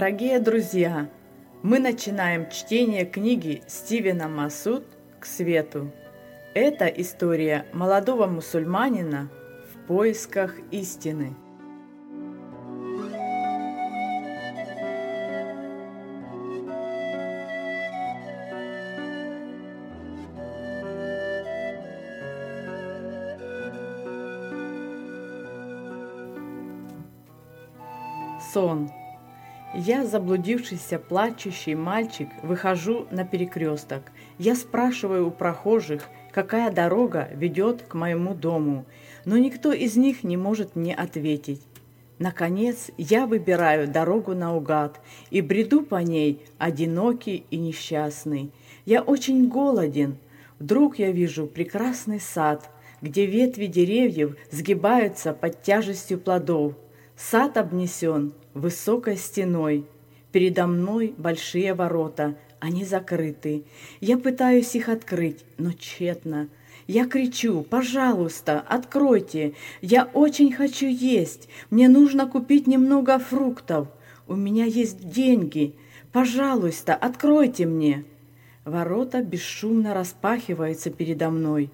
Дорогие друзья, мы начинаем чтение книги Стивена Масуд «К свету». Это история молодого мусульманина в поисках истины. Сон. Я, заблудившийся, плачущий мальчик, выхожу на перекресток. Я спрашиваю у прохожих, какая дорога ведет к моему дому, но никто из них не может мне ответить. Наконец, я выбираю дорогу наугад и бреду по ней, одинокий и несчастный. Я очень голоден. Вдруг я вижу прекрасный сад, где ветви деревьев сгибаются под тяжестью плодов. Сад обнесен высокой стеной. Передо мной большие ворота, они закрыты. Я пытаюсь их открыть, но тщетно. Я кричу, пожалуйста, откройте. Я очень хочу есть. Мне нужно купить немного фруктов. У меня есть деньги. Пожалуйста, откройте мне. Ворота бесшумно распахиваются передо мной.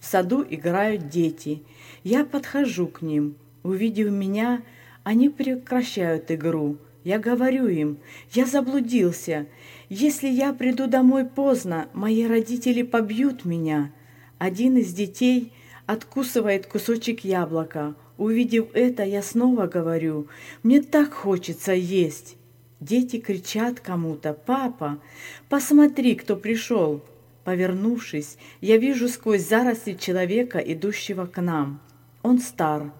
В саду играют дети. Я подхожу к ним. Увидев меня, они прекращают игру. Я говорю им, я заблудился. Если я приду домой поздно, мои родители побьют меня. Один из детей откусывает кусочек яблока. Увидев это, я снова говорю, мне так хочется есть. Дети кричат кому-то, «Папа, посмотри, кто пришел!» Повернувшись, я вижу сквозь заросли человека, идущего к нам. Он стар,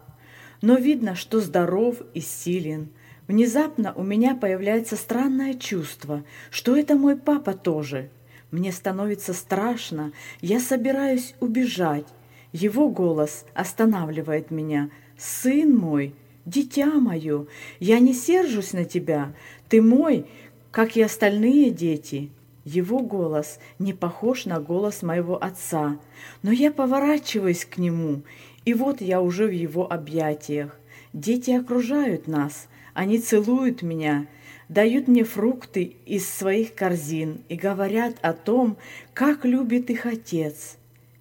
но видно, что здоров и силен. Внезапно у меня появляется странное чувство, что это мой папа тоже. Мне становится страшно, я собираюсь убежать. Его голос останавливает меня. «Сын мой, дитя мое, я не сержусь на тебя, ты мой, как и остальные дети». Его голос не похож на голос моего отца, но я поворачиваюсь к нему и вот я уже в его объятиях. Дети окружают нас, они целуют меня, дают мне фрукты из своих корзин и говорят о том, как любит их отец.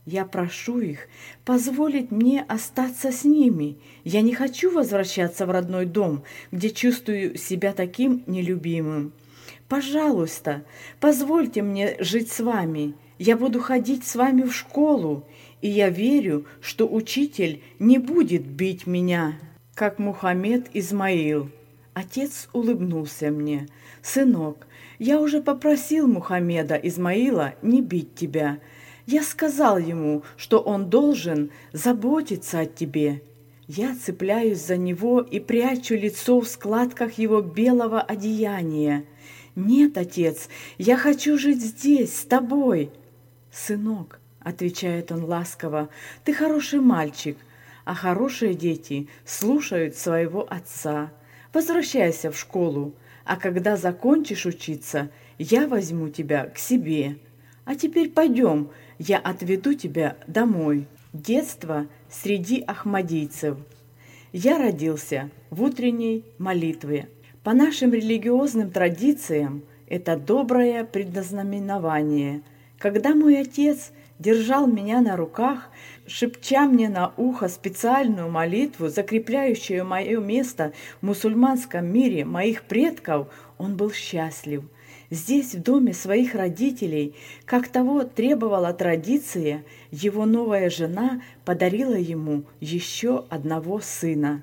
Я прошу их позволить мне остаться с ними. Я не хочу возвращаться в родной дом, где чувствую себя таким нелюбимым. Пожалуйста, позвольте мне жить с вами. Я буду ходить с вами в школу, и я верю, что учитель не будет бить меня, как Мухаммед Измаил. Отец улыбнулся мне. «Сынок, я уже попросил Мухаммеда Измаила не бить тебя. Я сказал ему, что он должен заботиться о тебе. Я цепляюсь за него и прячу лицо в складках его белого одеяния. Нет, отец, я хочу жить здесь, с тобой. Сынок, отвечает он ласково, ты хороший мальчик, а хорошие дети слушают своего отца. Возвращайся в школу, а когда закончишь учиться, я возьму тебя к себе. А теперь пойдем, я отведу тебя домой. Детство среди ахмадийцев. Я родился в утренней молитве. По нашим религиозным традициям это доброе предназнаменование. Когда мой отец – держал меня на руках, шепча мне на ухо специальную молитву, закрепляющую мое место в мусульманском мире моих предков, он был счастлив. Здесь, в доме своих родителей, как того требовала традиция, его новая жена подарила ему еще одного сына.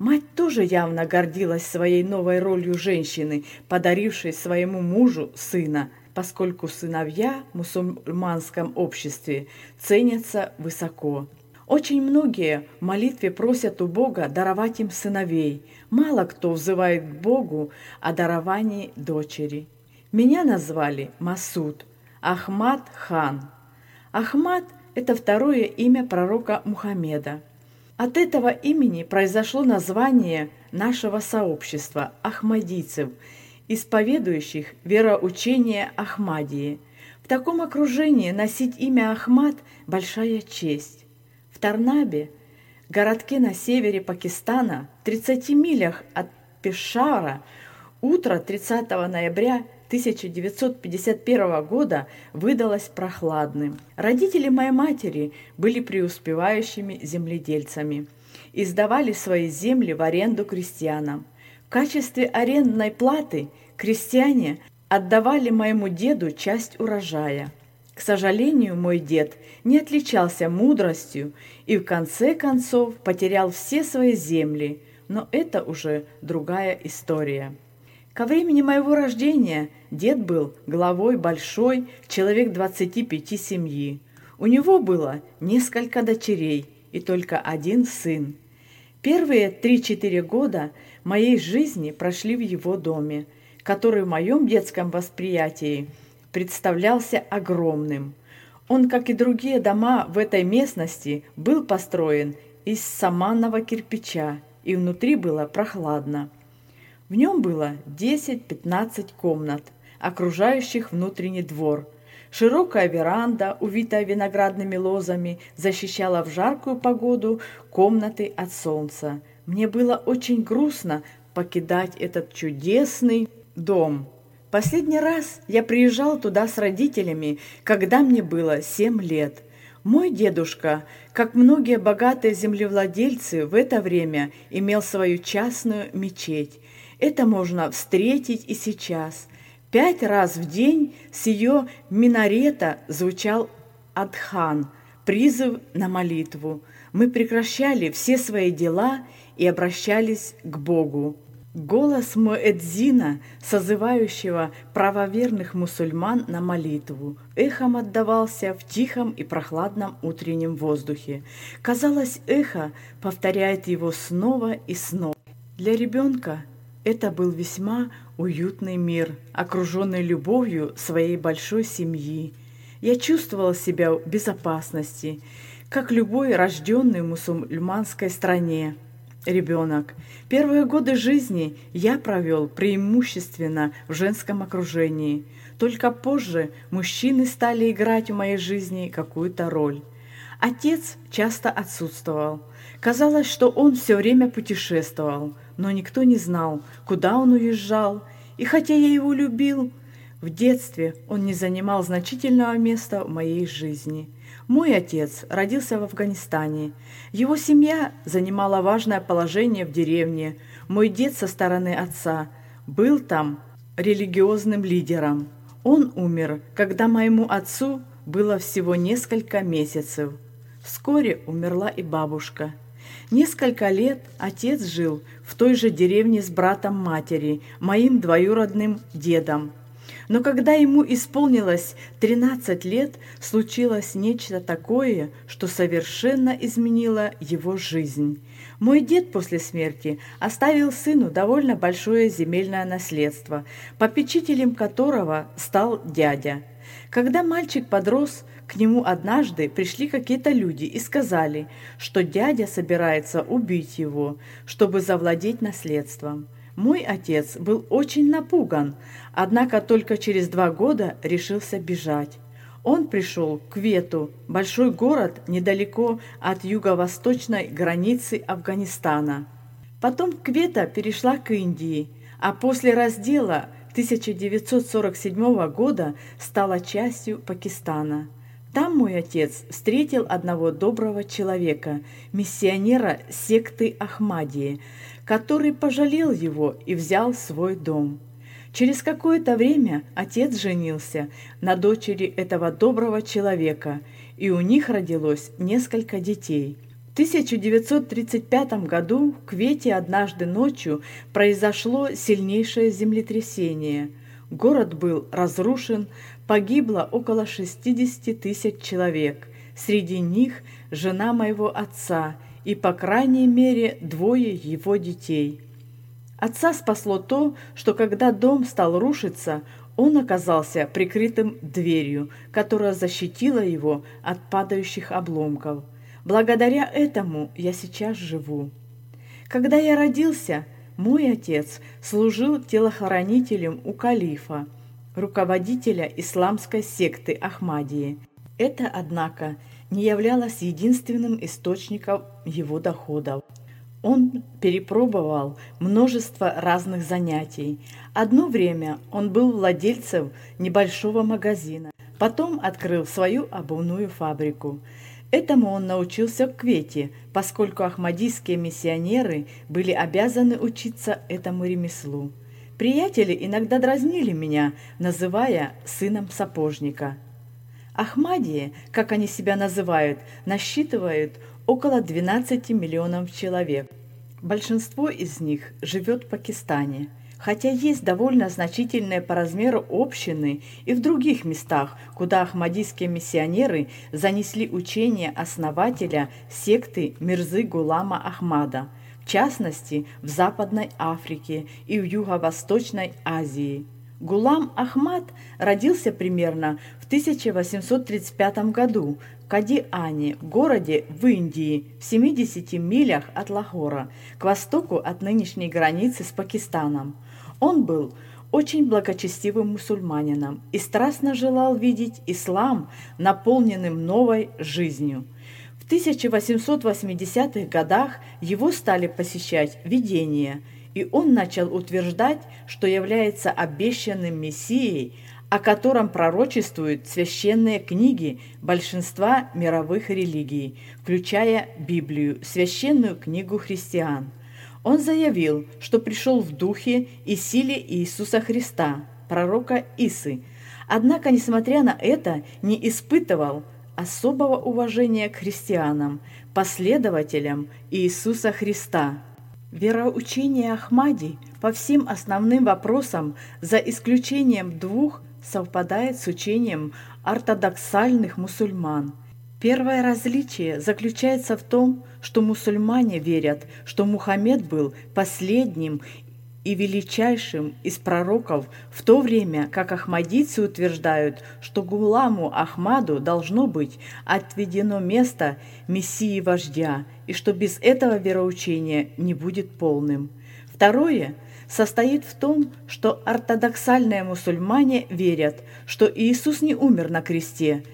Мать тоже явно гордилась своей новой ролью женщины, подарившей своему мужу сына – поскольку сыновья в мусульманском обществе ценятся высоко. Очень многие в молитве просят у Бога даровать им сыновей. Мало кто взывает к Богу о даровании дочери. Меня назвали Масуд, Ахмад хан. Ахмад – это второе имя пророка Мухаммеда. От этого имени произошло название нашего сообщества – ахмадийцев – исповедующих вероучение Ахмадии. В таком окружении носить имя Ахмад – большая честь. В Тарнабе, городке на севере Пакистана, в 30 милях от Пешара, Утро 30 ноября 1951 года выдалось прохладным. Родители моей матери были преуспевающими земледельцами и сдавали свои земли в аренду крестьянам. В качестве арендной платы крестьяне отдавали моему деду часть урожая. К сожалению, мой дед не отличался мудростью и в конце концов потерял все свои земли, но это уже другая история. Ко времени моего рождения дед был главой большой, человек 25 семьи. У него было несколько дочерей и только один сын. Первые 3-4 года моей жизни прошли в его доме, который в моем детском восприятии представлялся огромным. Он, как и другие дома в этой местности, был построен из саманного кирпича, и внутри было прохладно. В нем было 10-15 комнат, окружающих внутренний двор. Широкая веранда, увитая виноградными лозами, защищала в жаркую погоду комнаты от солнца. Мне было очень грустно покидать этот чудесный дом. Последний раз я приезжал туда с родителями, когда мне было 7 лет. Мой дедушка, как многие богатые землевладельцы, в это время имел свою частную мечеть. Это можно встретить и сейчас. Пять раз в день с ее минарета звучал адхан, призыв на молитву. Мы прекращали все свои дела и обращались к Богу. Голос Муэдзина, созывающего правоверных мусульман на молитву, эхом отдавался в тихом и прохладном утреннем воздухе. Казалось, эхо повторяет его снова и снова. Для ребенка это был весьма уютный мир, окруженный любовью своей большой семьи. Я чувствовала себя в безопасности, как любой рожденный в мусульманской стране ребенок. Первые годы жизни я провел преимущественно в женском окружении. Только позже мужчины стали играть в моей жизни какую-то роль. Отец часто отсутствовал. Казалось, что он все время путешествовал – но никто не знал, куда он уезжал, и хотя я его любил, в детстве он не занимал значительного места в моей жизни. Мой отец родился в Афганистане. Его семья занимала важное положение в деревне. Мой дед со стороны отца был там религиозным лидером. Он умер, когда моему отцу было всего несколько месяцев. Вскоре умерла и бабушка. Несколько лет отец жил в той же деревне с братом матери, моим двоюродным дедом. Но когда ему исполнилось 13 лет, случилось нечто такое, что совершенно изменило его жизнь. Мой дед после смерти оставил сыну довольно большое земельное наследство, попечителем которого стал дядя. Когда мальчик подрос, к нему однажды пришли какие-то люди и сказали, что дядя собирается убить его, чтобы завладеть наследством. Мой отец был очень напуган, однако только через два года решился бежать. Он пришел к Вету, большой город недалеко от юго-восточной границы Афганистана. Потом Квета перешла к Индии, а после раздела 1947 года стала частью Пакистана. Там мой отец встретил одного доброго человека, миссионера секты Ахмадии, который пожалел его и взял свой дом. Через какое-то время отец женился на дочери этого доброго человека, и у них родилось несколько детей. В 1935 году в Квете однажды ночью произошло сильнейшее землетрясение. Город был разрушен, погибло около 60 тысяч человек, среди них жена моего отца и, по крайней мере, двое его детей. Отца спасло то, что когда дом стал рушиться, он оказался прикрытым дверью, которая защитила его от падающих обломков. Благодаря этому я сейчас живу. Когда я родился, мой отец служил телохранителем у калифа – руководителя исламской секты Ахмадии. Это, однако, не являлось единственным источником его доходов. Он перепробовал множество разных занятий. Одно время он был владельцем небольшого магазина, потом открыл свою обувную фабрику. Этому он научился в Квете, поскольку ахмадийские миссионеры были обязаны учиться этому ремеслу. Приятели иногда дразнили меня, называя сыном сапожника. Ахмадии, как они себя называют, насчитывают около 12 миллионов человек. Большинство из них живет в Пакистане – хотя есть довольно значительные по размеру общины и в других местах, куда ахмадийские миссионеры занесли учение основателя секты Мирзы Гулама Ахмада, в частности в Западной Африке и в Юго-Восточной Азии. Гулам Ахмад родился примерно в 1835 году в Кадиане, городе в Индии, в 70 милях от Лахора, к востоку от нынешней границы с Пакистаном. Он был очень благочестивым мусульманином и страстно желал видеть ислам наполненным новой жизнью. В 1880-х годах его стали посещать видения, и он начал утверждать, что является обещанным Мессией, о котором пророчествуют священные книги большинства мировых религий, включая Библию, священную книгу христиан – он заявил, что пришел в духе и силе Иисуса Христа, пророка Исы, однако, несмотря на это, не испытывал особого уважения к христианам, последователям Иисуса Христа. Вероучение Ахмади по всем основным вопросам, за исключением двух, совпадает с учением ортодоксальных мусульман – Первое различие заключается в том, что мусульмане верят, что Мухаммед был последним и величайшим из пророков, в то время как ахмадийцы утверждают, что Гуламу Ахмаду должно быть отведено место Мессии-вождя, и что без этого вероучения не будет полным. Второе состоит в том, что ортодоксальные мусульмане верят, что Иисус не умер на кресте –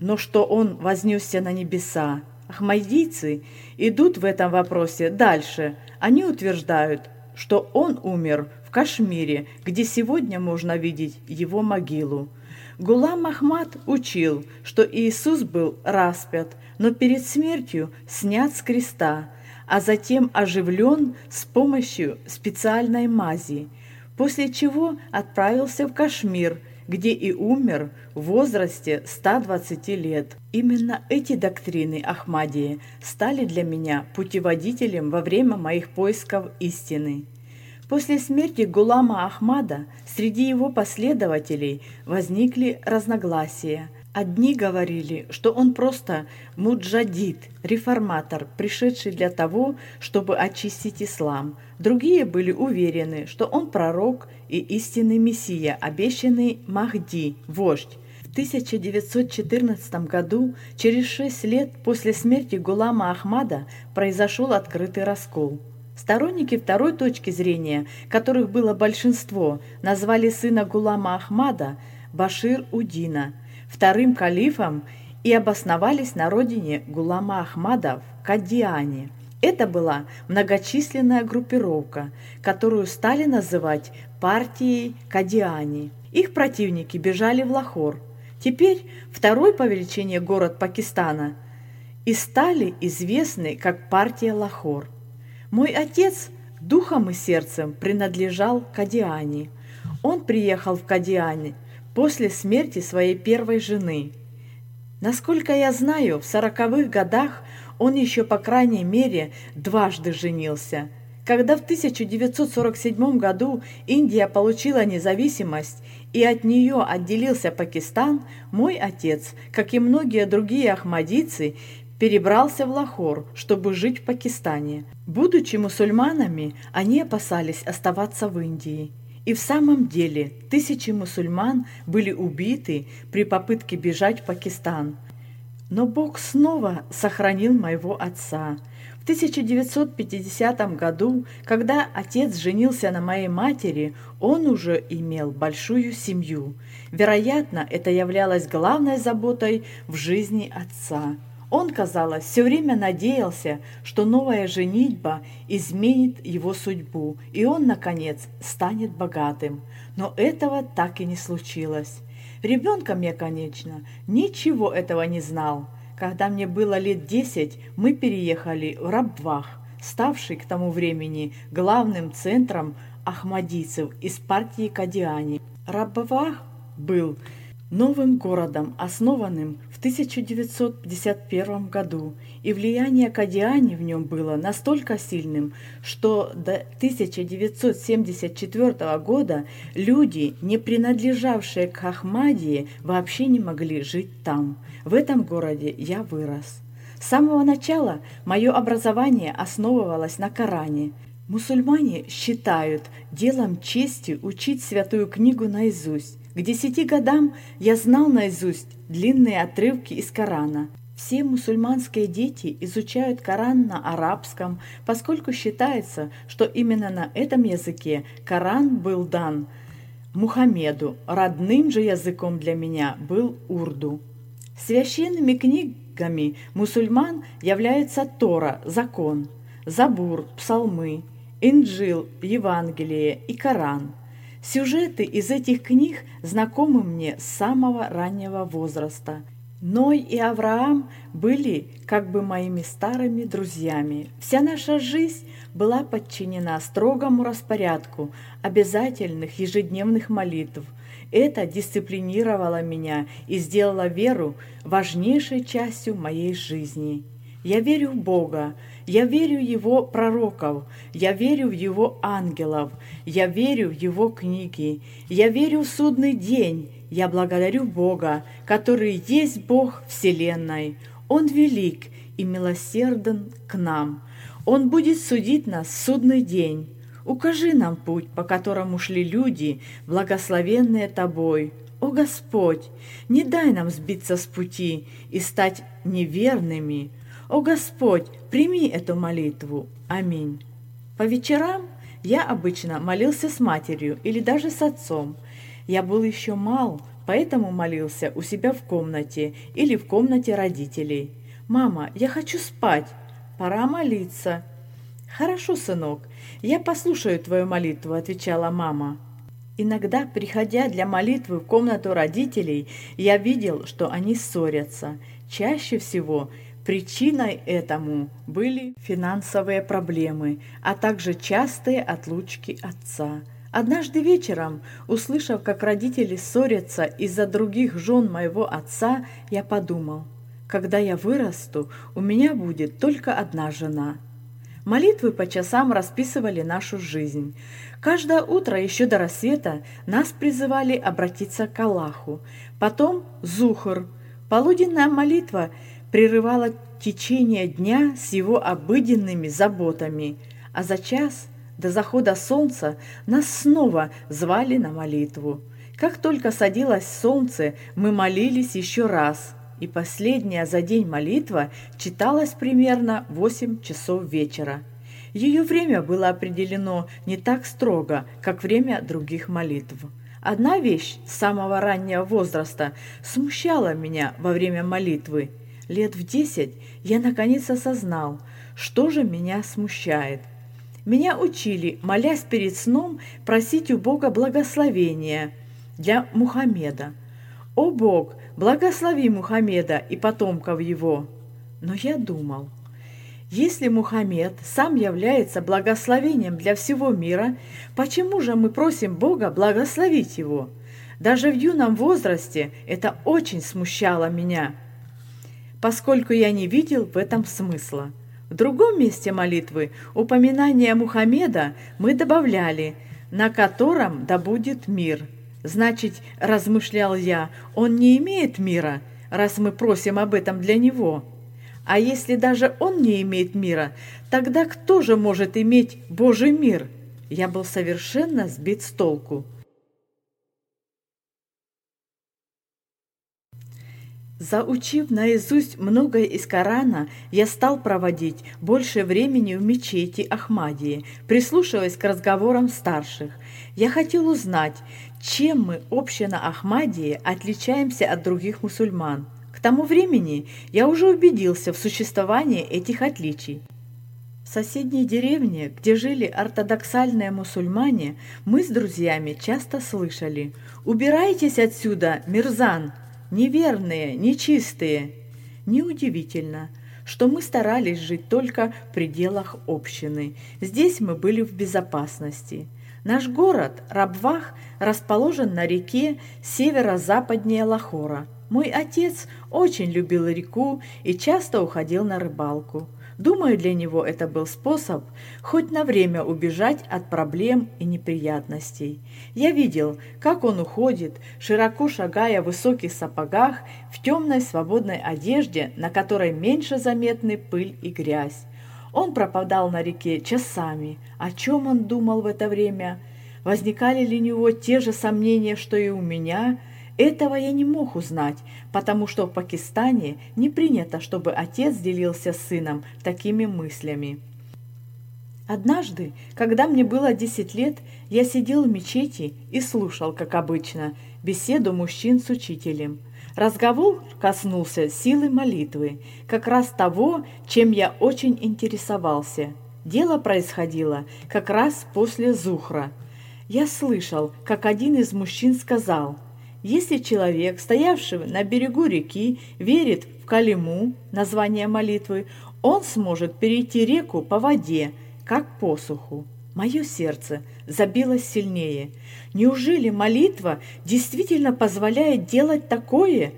но что он вознесся на небеса. Ахмадийцы идут в этом вопросе дальше. Они утверждают, что он умер в Кашмире, где сегодня можно видеть его могилу. Гулам Ахмад учил, что Иисус был распят, но перед смертью снят с креста, а затем оживлен с помощью специальной мази, после чего отправился в Кашмир – где и умер в возрасте 120 лет. Именно эти доктрины Ахмадии стали для меня путеводителем во время моих поисков истины. После смерти Гулама Ахмада среди его последователей возникли разногласия. Одни говорили, что он просто муджадид, реформатор, пришедший для того, чтобы очистить ислам. Другие были уверены, что он пророк и истинный мессия, обещанный Махди, вождь. В 1914 году, через шесть лет после смерти Гулама Ахмада, произошел открытый раскол. Сторонники второй точки зрения, которых было большинство, назвали сына Гулама Ахмада Башир Удина вторым калифом и обосновались на родине Гулама Ахмада в Кадиане. Это была многочисленная группировка, которую стали называть партией Кадиани. Их противники бежали в Лахор. Теперь второй по величине город Пакистана и стали известны как партия Лахор. Мой отец духом и сердцем принадлежал Кадиани. Он приехал в Кадиане после смерти своей первой жены. Насколько я знаю, в сороковых годах он еще по крайней мере дважды женился. Когда в 1947 году Индия получила независимость и от нее отделился Пакистан, мой отец, как и многие другие ахмадийцы, перебрался в Лахор, чтобы жить в Пакистане. Будучи мусульманами, они опасались оставаться в Индии. И в самом деле тысячи мусульман были убиты при попытке бежать в Пакистан. Но Бог снова сохранил моего отца. В 1950 году, когда отец женился на моей матери, он уже имел большую семью. Вероятно, это являлось главной заботой в жизни отца. Он, казалось, все время надеялся, что новая женитьба изменит его судьбу, и он, наконец, станет богатым. Но этого так и не случилось. Ребенком я, конечно, ничего этого не знал. Когда мне было лет десять, мы переехали в Рабвах, ставший к тому времени главным центром ахмадийцев из партии Кадиани. Рабвах был новым городом, основанным в 1951 году, и влияние Кадиани в нем было настолько сильным, что до 1974 года люди, не принадлежавшие к Ахмадии, вообще не могли жить там. В этом городе я вырос. С самого начала мое образование основывалось на Коране. Мусульмане считают делом чести учить святую книгу наизусть. К десяти годам я знал наизусть длинные отрывки из Корана. Все мусульманские дети изучают Коран на арабском, поскольку считается, что именно на этом языке Коран был дан Мухаммеду. Родным же языком для меня был урду. Священными книгами мусульман являются Тора, закон, Забур, псалмы, Инджил, Евангелие и Коран – Сюжеты из этих книг знакомы мне с самого раннего возраста. Ной и Авраам были как бы моими старыми друзьями. Вся наша жизнь была подчинена строгому распорядку обязательных ежедневных молитв. Это дисциплинировало меня и сделало веру важнейшей частью моей жизни. Я верю в Бога, я верю в Его пророков, я верю в Его ангелов, я верю в Его книги, я верю в судный день, я благодарю Бога, который есть Бог Вселенной. Он велик и милосерден к нам. Он будет судить нас в судный день. Укажи нам путь, по которому шли люди, благословенные Тобой. О Господь, не дай нам сбиться с пути и стать неверными. О Господь, прими эту молитву. Аминь. По вечерам я обычно молился с матерью или даже с отцом. Я был еще мал, поэтому молился у себя в комнате или в комнате родителей. «Мама, я хочу спать. Пора молиться». «Хорошо, сынок, я послушаю твою молитву», – отвечала мама. Иногда, приходя для молитвы в комнату родителей, я видел, что они ссорятся. Чаще всего Причиной этому были финансовые проблемы, а также частые отлучки отца. Однажды вечером, услышав, как родители ссорятся из-за других жен моего отца, я подумал, когда я вырасту, у меня будет только одна жена. Молитвы по часам расписывали нашу жизнь. Каждое утро еще до рассвета нас призывали обратиться к Аллаху. Потом Зухр. Полуденная молитва – прерывала течение дня с его обыденными заботами, а за час до захода солнца нас снова звали на молитву. Как только садилось солнце, мы молились еще раз, и последняя за день молитва читалась примерно 8 часов вечера. Ее время было определено не так строго, как время других молитв. Одна вещь с самого раннего возраста смущала меня во время молитвы – Лет в десять я наконец осознал, что же меня смущает. Меня учили, молясь перед сном, просить у Бога благословения для Мухаммеда. «О Бог, благослови Мухаммеда и потомков его!» Но я думал, если Мухаммед сам является благословением для всего мира, почему же мы просим Бога благословить его? Даже в юном возрасте это очень смущало меня – поскольку я не видел в этом смысла. В другом месте молитвы упоминание Мухаммеда мы добавляли «на котором да будет мир». Значит, размышлял я, он не имеет мира, раз мы просим об этом для него. А если даже он не имеет мира, тогда кто же может иметь Божий мир? Я был совершенно сбит с толку. Заучив наизусть многое из Корана, я стал проводить больше времени в мечети Ахмадии, прислушиваясь к разговорам старших. Я хотел узнать, чем мы, община Ахмадии, отличаемся от других мусульман. К тому времени я уже убедился в существовании этих отличий. В соседней деревне, где жили ортодоксальные мусульмане, мы с друзьями часто слышали «Убирайтесь отсюда, Мирзан! Неверные, нечистые!» Неудивительно, что мы старались жить только в пределах общины. Здесь мы были в безопасности. Наш город, Рабвах, расположен на реке северо-западнее Лахора. Мой отец очень любил реку и часто уходил на рыбалку. Думаю, для него это был способ хоть на время убежать от проблем и неприятностей. Я видел, как он уходит, широко шагая в высоких сапогах, в темной свободной одежде, на которой меньше заметны пыль и грязь. Он пропадал на реке часами. О чем он думал в это время? Возникали ли у него те же сомнения, что и у меня – этого я не мог узнать, потому что в Пакистане не принято, чтобы отец делился с сыном такими мыслями. Однажды, когда мне было 10 лет, я сидел в мечети и слушал, как обычно, беседу мужчин с учителем. Разговор коснулся силы молитвы, как раз того, чем я очень интересовался. Дело происходило как раз после Зухра. Я слышал, как один из мужчин сказал – если человек, стоявший на берегу реки, верит в Калиму, название молитвы, он сможет перейти реку по воде, как посуху. Мое сердце забилось сильнее. Неужели молитва действительно позволяет делать такое?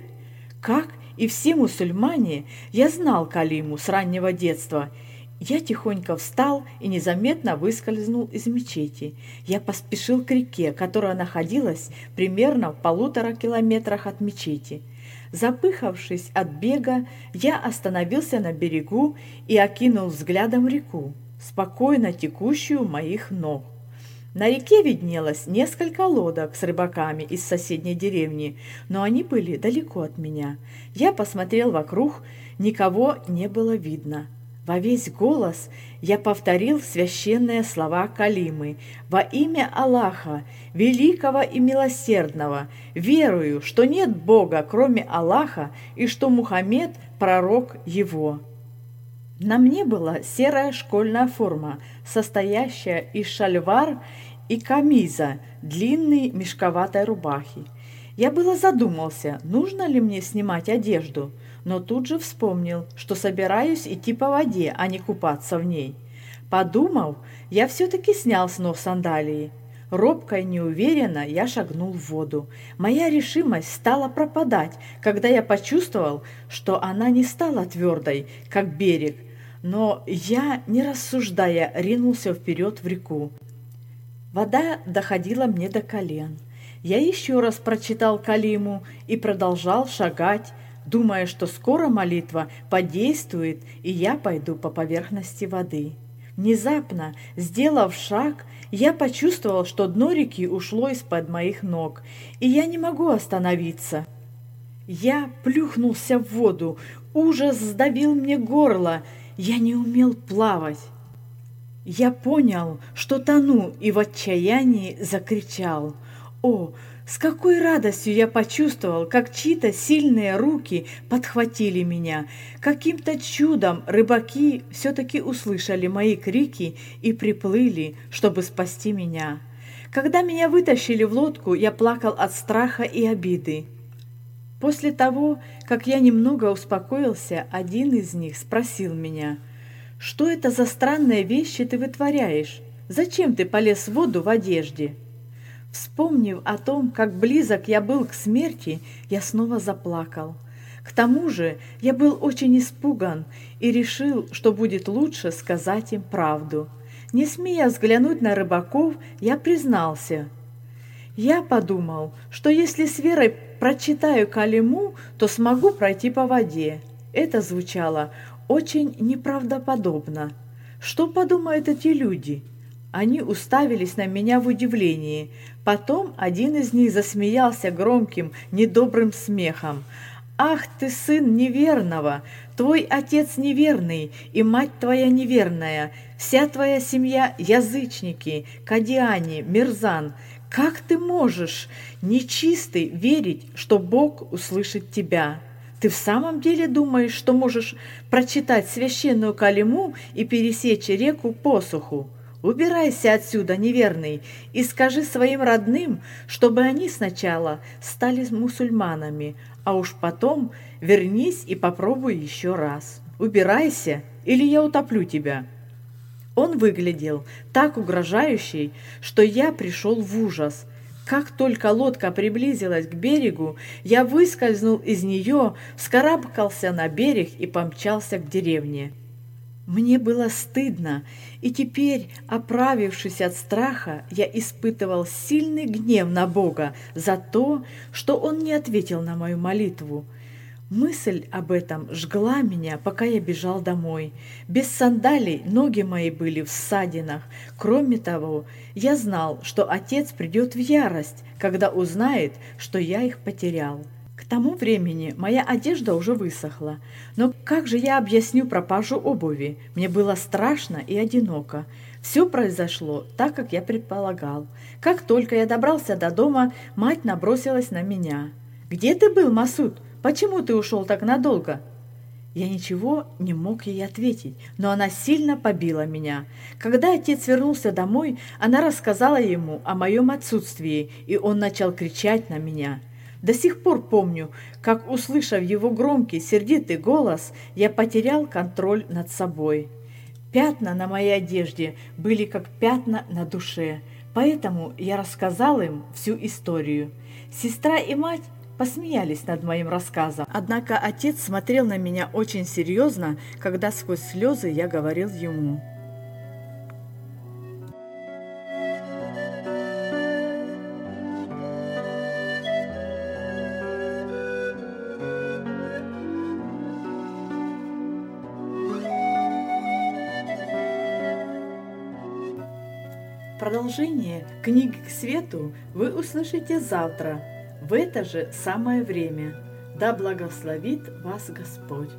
Как и все мусульмане, я знал Калиму с раннего детства – я тихонько встал и незаметно выскользнул из мечети. Я поспешил к реке, которая находилась примерно в полутора километрах от мечети. Запыхавшись от бега, я остановился на берегу и окинул взглядом реку, спокойно текущую моих ног. На реке виднелось несколько лодок с рыбаками из соседней деревни, но они были далеко от меня. Я посмотрел вокруг, никого не было видно. Во весь голос я повторил священные слова Калимы «Во имя Аллаха, великого и милосердного, верую, что нет Бога, кроме Аллаха, и что Мухаммед – пророк его». На мне была серая школьная форма, состоящая из шальвар и камиза, длинной мешковатой рубахи. Я было задумался, нужно ли мне снимать одежду – но тут же вспомнил, что собираюсь идти по воде, а не купаться в ней. Подумав, я все-таки снял с ног сандалии. Робко и неуверенно я шагнул в воду. Моя решимость стала пропадать, когда я почувствовал, что она не стала твердой, как берег, но я, не рассуждая, ринулся вперед в реку. Вода доходила мне до колен. Я еще раз прочитал Калиму и продолжал шагать, думая, что скоро молитва подействует, и я пойду по поверхности воды. Внезапно, сделав шаг, я почувствовал, что дно реки ушло из-под моих ног, и я не могу остановиться. Я плюхнулся в воду, ужас сдавил мне горло, я не умел плавать. Я понял, что тону, и в отчаянии закричал. «О, с какой радостью я почувствовал, как чьи-то сильные руки подхватили меня. Каким-то чудом рыбаки все-таки услышали мои крики и приплыли, чтобы спасти меня. Когда меня вытащили в лодку, я плакал от страха и обиды. После того, как я немного успокоился, один из них спросил меня, «Что это за странные вещи ты вытворяешь? Зачем ты полез в воду в одежде?» Вспомнив о том, как близок я был к смерти, я снова заплакал. К тому же я был очень испуган и решил, что будет лучше сказать им правду. Не смея взглянуть на рыбаков, я признался. Я подумал, что если с верой прочитаю калиму, то смогу пройти по воде. Это звучало очень неправдоподобно. Что подумают эти люди? Они уставились на меня в удивлении. Потом один из них засмеялся громким, недобрым смехом. «Ах ты, сын неверного! Твой отец неверный, и мать твоя неверная! Вся твоя семья – язычники, кадиане, мерзан! Как ты можешь, нечистый, верить, что Бог услышит тебя?» Ты в самом деле думаешь, что можешь прочитать священную калиму и пересечь реку посуху? Убирайся отсюда, неверный, и скажи своим родным, чтобы они сначала стали мусульманами, а уж потом вернись и попробуй еще раз. Убирайся, или я утоплю тебя». Он выглядел так угрожающий, что я пришел в ужас. Как только лодка приблизилась к берегу, я выскользнул из нее, вскарабкался на берег и помчался к деревне. Мне было стыдно, и теперь, оправившись от страха, я испытывал сильный гнев на Бога за то, что Он не ответил на мою молитву. Мысль об этом жгла меня, пока я бежал домой. Без сандалий ноги мои были в ссадинах. Кроме того, я знал, что отец придет в ярость, когда узнает, что я их потерял. Тому времени моя одежда уже высохла. Но как же я объясню пропажу обуви? Мне было страшно и одиноко. Все произошло так, как я предполагал. Как только я добрался до дома, мать набросилась на меня. «Где ты был, Масуд? Почему ты ушел так надолго?» Я ничего не мог ей ответить, но она сильно побила меня. Когда отец вернулся домой, она рассказала ему о моем отсутствии, и он начал кричать на меня. До сих пор помню, как, услышав его громкий, сердитый голос, я потерял контроль над собой. Пятна на моей одежде были как пятна на душе, поэтому я рассказал им всю историю. Сестра и мать посмеялись над моим рассказом. Однако отец смотрел на меня очень серьезно, когда сквозь слезы я говорил ему. Продолжение книги к свету вы услышите завтра – в это же самое время. Да благословит вас Господь!